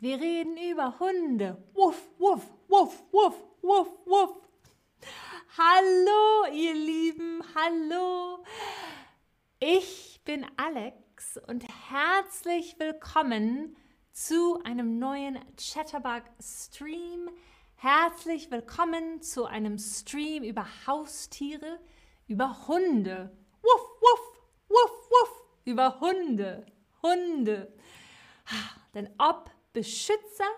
Wir reden über Hunde. Wuff, wuff, wuff, wuff, wuff, wuff. Hallo, ihr Lieben, hallo. Ich bin Alex und herzlich willkommen zu einem neuen Chatterbug Stream. Herzlich willkommen zu einem Stream über Haustiere, über Hunde. Wuff, wuff, wuff, wuff, über Hunde, Hunde. Denn ob Beschützer,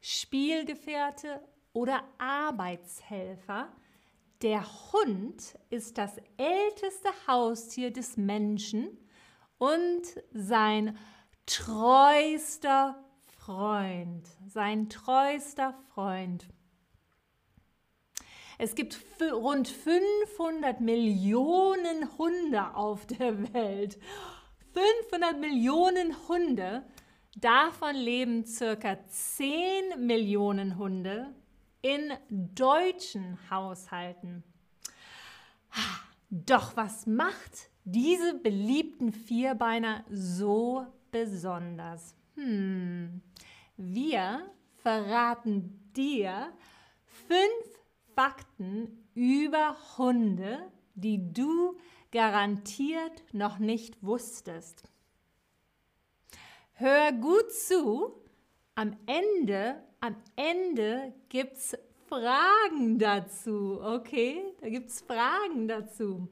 Spielgefährte oder Arbeitshelfer, der Hund ist das älteste Haustier des Menschen und sein treuster Freund, sein treuster Freund. Es gibt rund 500 Millionen Hunde auf der Welt. 500 Millionen Hunde. Davon leben circa 10 Millionen Hunde in deutschen Haushalten. Doch was macht diese beliebten Vierbeiner so besonders? Hm. Wir verraten dir fünf Fakten über Hunde, die du garantiert noch nicht wusstest. Hör gut zu, am Ende am Ende gibt es Fragen dazu, okay? Da gibt es Fragen dazu.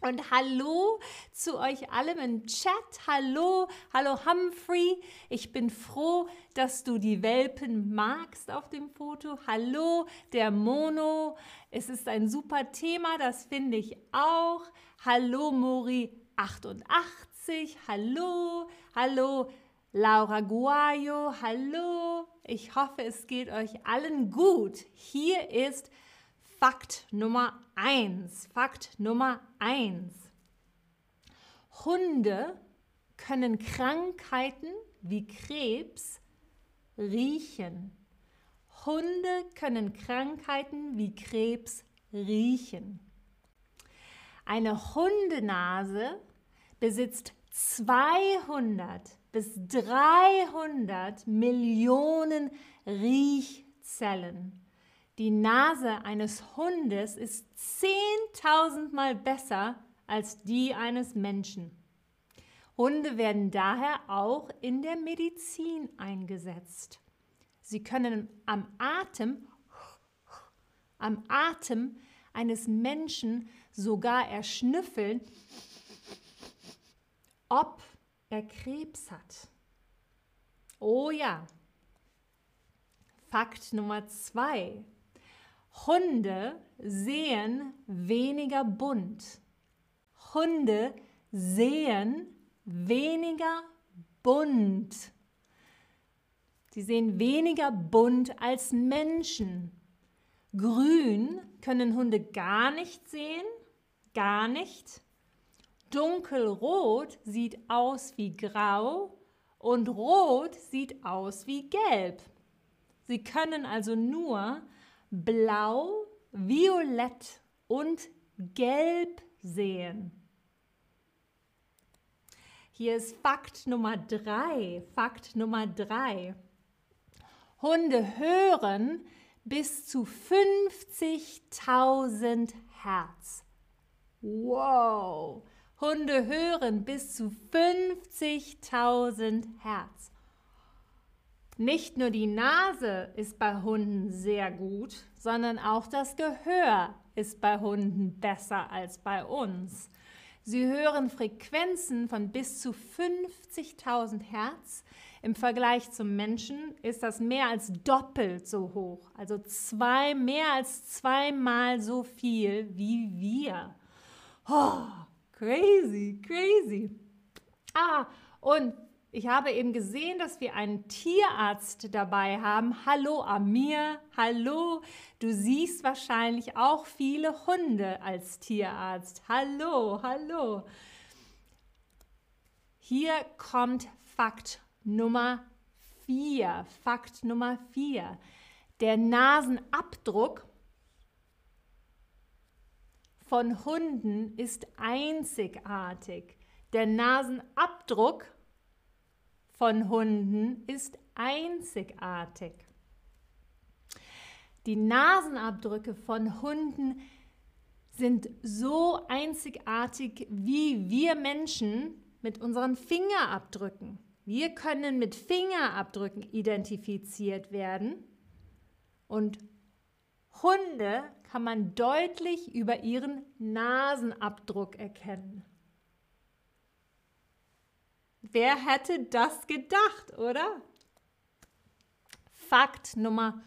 Und hallo zu euch allem im Chat. Hallo, hallo Humphrey. Ich bin froh, dass du die Welpen magst auf dem Foto. Hallo, der Mono. Es ist ein super Thema, das finde ich auch. Hallo, Mori 88. Hallo, hallo, Laura Guayo, hallo. Ich hoffe, es geht euch allen gut. Hier ist Fakt Nummer 1. Fakt Nummer 1. Hunde können Krankheiten wie Krebs riechen. Hunde können Krankheiten wie Krebs riechen. Eine Hundenase besitzt 200 bis 300 Millionen Riechzellen. Die Nase eines Hundes ist 10.000 Mal besser als die eines Menschen. Hunde werden daher auch in der Medizin eingesetzt. Sie können am Atem, am Atem eines Menschen sogar erschnüffeln, ob er Krebs hat. Oh ja. Fakt Nummer zwei. Hunde sehen weniger bunt. Hunde sehen weniger bunt. Sie sehen weniger bunt als Menschen. Grün können Hunde gar nicht sehen, gar nicht. Dunkelrot sieht aus wie grau und rot sieht aus wie gelb. Sie können also nur blau, violett und gelb sehen. Hier ist Fakt Nummer drei. Fakt Nummer drei. Hunde hören bis zu 50.000 Hertz. Wow! Hunde hören bis zu 50.000 Hertz. Nicht nur die Nase ist bei Hunden sehr gut, sondern auch das Gehör ist bei Hunden besser als bei uns. Sie hören Frequenzen von bis zu 50.000 Hertz. Im Vergleich zum Menschen ist das mehr als doppelt so hoch, also zwei, mehr als zweimal so viel wie wir. Oh, Crazy, crazy. Ah, und ich habe eben gesehen, dass wir einen Tierarzt dabei haben. Hallo Amir, hallo. Du siehst wahrscheinlich auch viele Hunde als Tierarzt. Hallo, hallo. Hier kommt Fakt Nummer 4. Fakt Nummer 4. Der Nasenabdruck von Hunden ist einzigartig. Der Nasenabdruck von Hunden ist einzigartig. Die Nasenabdrücke von Hunden sind so einzigartig wie wir Menschen mit unseren Fingerabdrücken. Wir können mit Fingerabdrücken identifiziert werden und Hunde kann man deutlich über ihren Nasenabdruck erkennen. Wer hätte das gedacht, oder? Fakt Nummer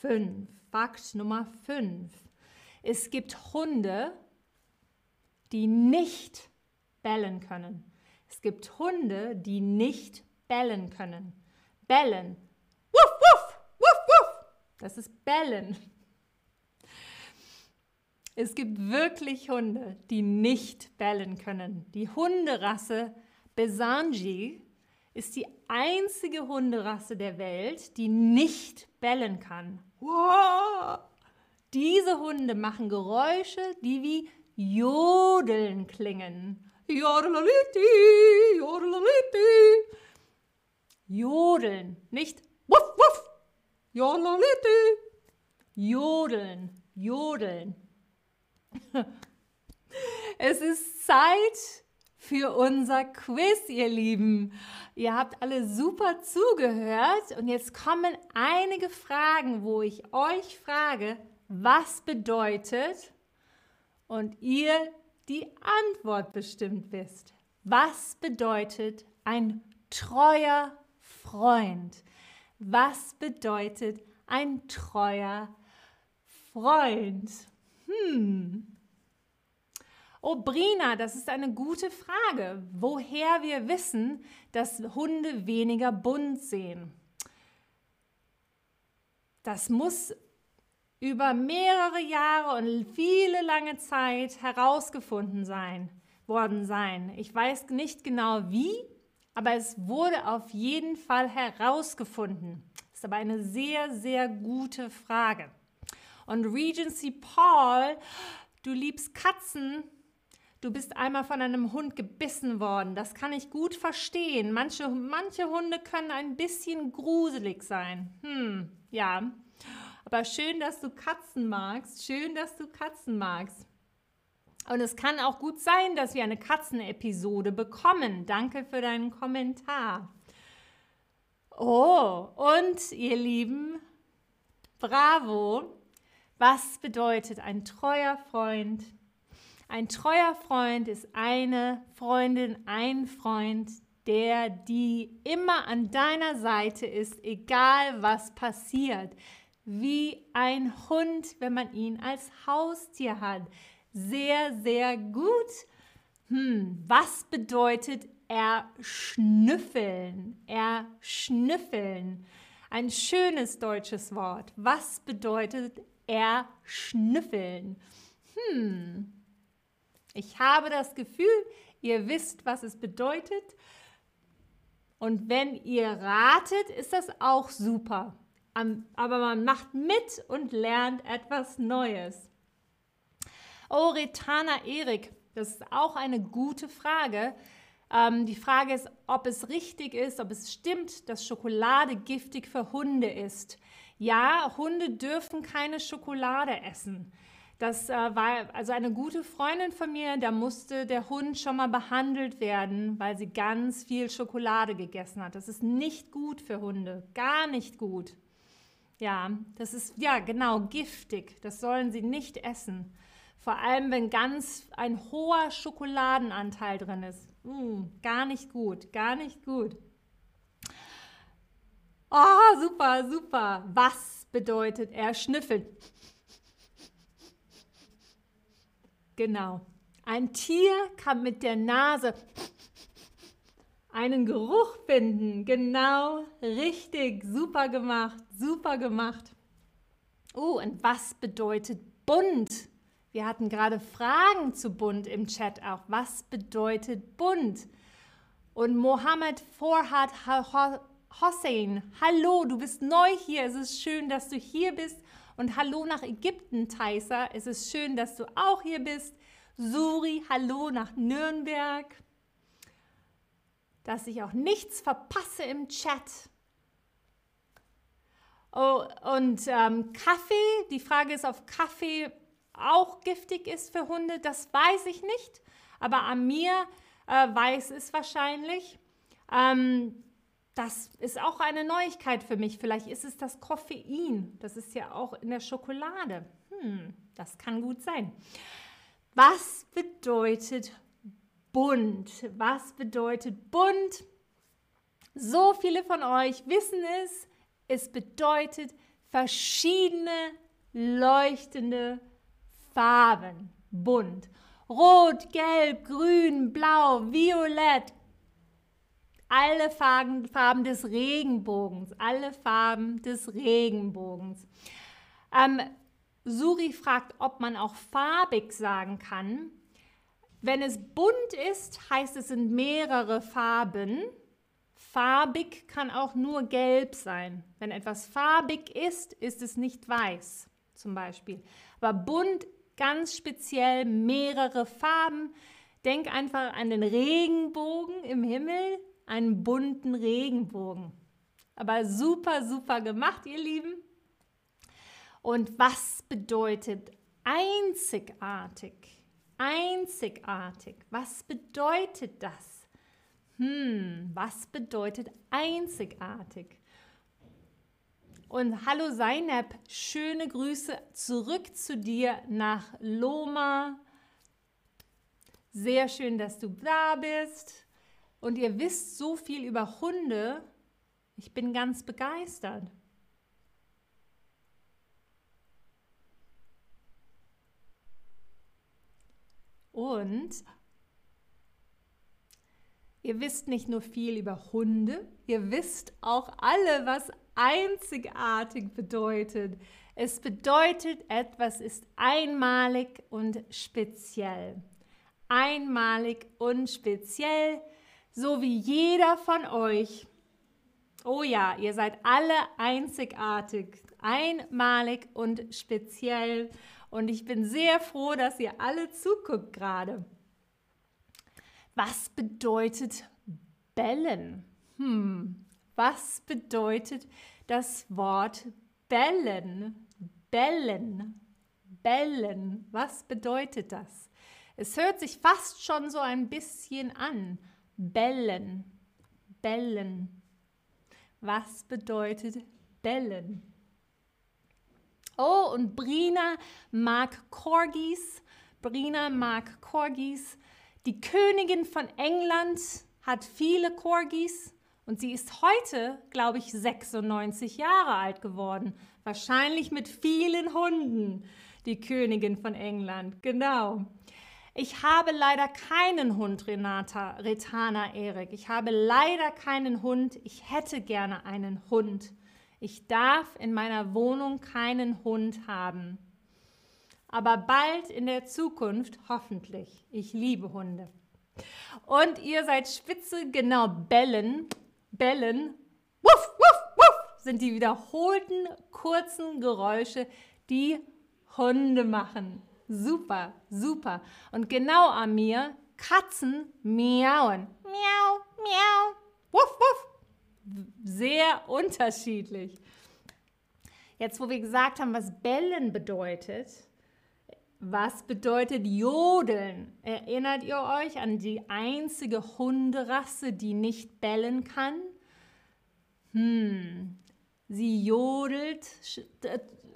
5. Fakt Nummer 5. Es gibt Hunde, die nicht bellen können. Es gibt Hunde, die nicht bellen können. Bellen. Wuff, wuff, wuff, wuff. Das ist bellen. Es gibt wirklich Hunde, die nicht bellen können. Die Hunderasse Besanji ist die einzige Hunderasse der Welt, die nicht bellen kann. Wow! Diese Hunde machen Geräusche, die wie Jodeln klingen. Jodelaliti, jodelaliti. Jodeln, nicht wuff, wuff. Jodelaliti. Jodeln, jodeln. Es ist Zeit für unser Quiz, ihr Lieben. Ihr habt alle super zugehört und jetzt kommen einige Fragen, wo ich euch frage, was bedeutet und ihr die Antwort bestimmt wisst. Was bedeutet ein treuer Freund? Was bedeutet ein treuer Freund? Hm. Oh, Brina, das ist eine gute Frage, woher wir wissen, dass Hunde weniger bunt sehen. Das muss über mehrere Jahre und viele lange Zeit herausgefunden sein, worden sein. Ich weiß nicht genau wie, aber es wurde auf jeden Fall herausgefunden. Das ist aber eine sehr, sehr gute Frage. Und Regency Paul, du liebst Katzen, du bist einmal von einem Hund gebissen worden. Das kann ich gut verstehen. Manche, manche Hunde können ein bisschen gruselig sein. Hm, ja. Aber schön, dass du Katzen magst. Schön, dass du Katzen magst. Und es kann auch gut sein, dass wir eine Katzenepisode bekommen. Danke für deinen Kommentar. Oh, und ihr Lieben, bravo. Was bedeutet ein treuer Freund? Ein treuer Freund ist eine Freundin, ein Freund, der, die immer an deiner Seite ist, egal was passiert wie ein Hund, wenn man ihn als Haustier hat. Sehr, sehr gut. Hm, was bedeutet erschnüffeln? Erschnüffeln. Ein schönes deutsches Wort. Was bedeutet erschnüffeln? Hm. Ich habe das Gefühl, ihr wisst, was es bedeutet. Und wenn ihr ratet, ist das auch super aber man macht mit und lernt etwas Neues. Oh, Retana Erik, das ist auch eine gute Frage. Ähm, die Frage ist, ob es richtig ist, ob es stimmt, dass Schokolade giftig für Hunde ist. Ja, Hunde dürfen keine Schokolade essen. Das äh, war also eine gute Freundin von mir, da musste der Hund schon mal behandelt werden, weil sie ganz viel Schokolade gegessen hat. Das ist nicht gut für Hunde, gar nicht gut. Ja, das ist ja genau giftig. Das sollen sie nicht essen. Vor allem, wenn ganz ein hoher Schokoladenanteil drin ist. Mm, gar nicht gut, gar nicht gut. Oh, super, super. Was bedeutet er schnüffeln? Genau. Ein Tier kann mit der Nase einen Geruch finden. Genau, richtig, super gemacht, super gemacht. Oh, und was bedeutet bunt? Wir hatten gerade Fragen zu bunt im Chat auch. Was bedeutet bunt? Und Mohammed Forhat Hossein, hallo, du bist neu hier. Es ist schön, dass du hier bist. Und hallo nach Ägypten, Taisa. Es ist schön, dass du auch hier bist. Suri, hallo nach Nürnberg dass ich auch nichts verpasse im Chat. Oh, und ähm, Kaffee, die Frage ist, ob Kaffee auch giftig ist für Hunde, das weiß ich nicht, aber Amir äh, weiß es wahrscheinlich. Ähm, das ist auch eine Neuigkeit für mich. Vielleicht ist es das Koffein. Das ist ja auch in der Schokolade. Hm, das kann gut sein. Was bedeutet bunt? Was bedeutet bunt? So viele von euch wissen es. Es bedeutet verschiedene leuchtende Farben. Bunt. Rot, gelb, grün, blau, violett, alle Farben, Farben des Regenbogens, alle Farben des Regenbogens. Ähm, Suri fragt, ob man auch farbig sagen kann. Wenn es bunt ist, heißt es sind mehrere Farben. Farbig kann auch nur gelb sein. Wenn etwas farbig ist, ist es nicht weiß, zum Beispiel. Aber bunt ganz speziell mehrere Farben. Denk einfach an den Regenbogen im Himmel einen bunten Regenbogen. Aber super, super gemacht, ihr Lieben. Und was bedeutet einzigartig? Einzigartig. Was bedeutet das? Hm, was bedeutet einzigartig? Und hallo Seinab, schöne Grüße zurück zu dir nach Loma. Sehr schön, dass du da bist und ihr wisst so viel über Hunde. Ich bin ganz begeistert. Und ihr wisst nicht nur viel über Hunde, ihr wisst auch alle, was einzigartig bedeutet. Es bedeutet, etwas ist einmalig und speziell. Einmalig und speziell so wie jeder von euch. Oh ja, ihr seid alle einzigartig, einmalig und speziell. Und ich bin sehr froh, dass ihr alle zuguckt gerade. Was bedeutet bellen? Hm, was bedeutet das Wort bellen? Bellen, bellen. Was bedeutet das? Es hört sich fast schon so ein bisschen an Bellen. Bellen. Was bedeutet bellen? Oh, und Brina mag Corgis. Brina mag Corgis. Die Königin von England hat viele Corgis und sie ist heute, glaube ich, 96 Jahre alt geworden. Wahrscheinlich mit vielen Hunden. Die Königin von England, genau. Ich habe leider keinen Hund, Renata, Retana Erik. Ich habe leider keinen Hund. Ich hätte gerne einen Hund. Ich darf in meiner Wohnung keinen Hund haben. Aber bald in der Zukunft hoffentlich. Ich liebe Hunde. Und ihr seid spitze, genau, bellen, bellen, wuff, wuff, wuff, sind die wiederholten kurzen Geräusche, die Hunde machen. Super, super. Und genau an mir, Katzen miauen. Miau, miau, wuff, wuff. Sehr unterschiedlich. Jetzt, wo wir gesagt haben, was bellen bedeutet, was bedeutet Jodeln? Erinnert ihr euch an die einzige Hunderasse, die nicht bellen kann? Hm, sie jodelt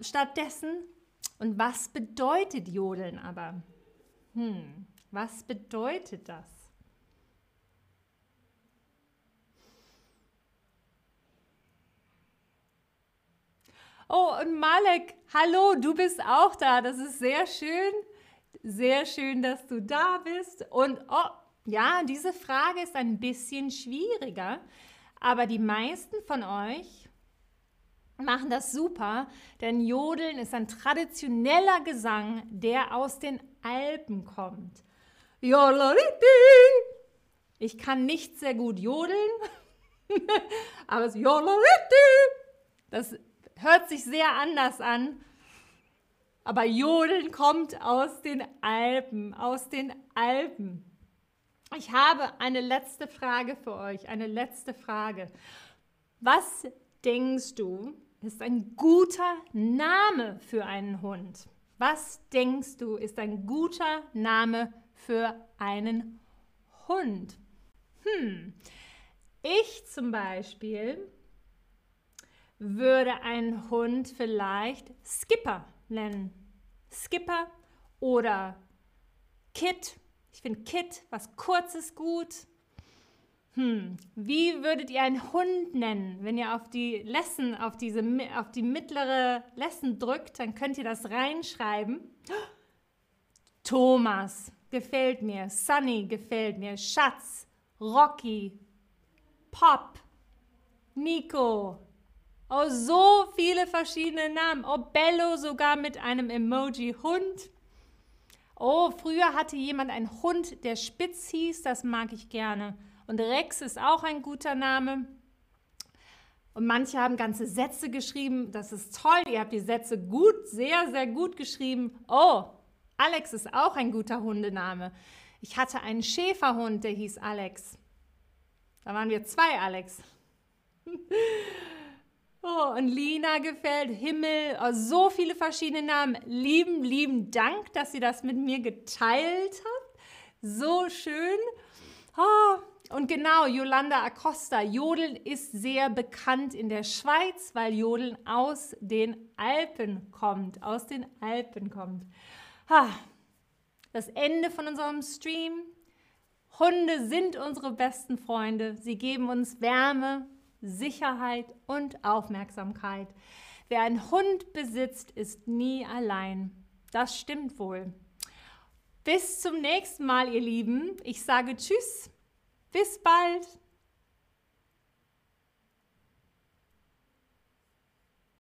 stattdessen und was bedeutet Jodeln aber? Hm, was bedeutet das? Oh, und Malek, hallo, du bist auch da. Das ist sehr schön. Sehr schön, dass du da bist. Und oh, ja, diese Frage ist ein bisschen schwieriger, aber die meisten von euch machen das super, denn Jodeln ist ein traditioneller Gesang, der aus den Alpen kommt. Ich kann nicht sehr gut jodeln, aber es das hört sich sehr anders an. Aber Jodeln kommt aus den Alpen, aus den Alpen. Ich habe eine letzte Frage für euch, eine letzte Frage. Was denkst du, ist ein guter Name für einen Hund? Was denkst du, ist ein guter Name für einen Hund? Hm, ich zum Beispiel würde einen Hund vielleicht Skipper nennen. Skipper oder Kit. Ich finde Kit, was kurzes gut. Hm, wie würdet ihr einen Hund nennen? Wenn ihr auf die Lesson, auf, diese, auf die mittlere Lesson drückt, dann könnt ihr das reinschreiben. Thomas gefällt mir, Sunny gefällt mir, Schatz, Rocky, Pop, Nico. Oh, so viele verschiedene Namen. Oh, Bello sogar mit einem Emoji Hund. Oh, früher hatte jemand einen Hund, der Spitz hieß, das mag ich gerne. Und Rex ist auch ein guter Name. Und manche haben ganze Sätze geschrieben. Das ist toll. Ihr habt die Sätze gut, sehr, sehr gut geschrieben. Oh, Alex ist auch ein guter Hundename. Ich hatte einen Schäferhund, der hieß Alex. Da waren wir zwei Alex. Oh, und Lina gefällt, Himmel, oh, so viele verschiedene Namen. Lieben, lieben Dank, dass ihr das mit mir geteilt habt. So schön. Oh, und genau, Yolanda Acosta. Jodeln ist sehr bekannt in der Schweiz, weil Jodeln aus den Alpen kommt. Aus den Alpen kommt. Ha, das Ende von unserem Stream. Hunde sind unsere besten Freunde. Sie geben uns Wärme, Sicherheit und Aufmerksamkeit. Wer einen Hund besitzt, ist nie allein. Das stimmt wohl. Bis zum nächsten Mal, ihr Lieben. Ich sage Tschüss. Bis bald!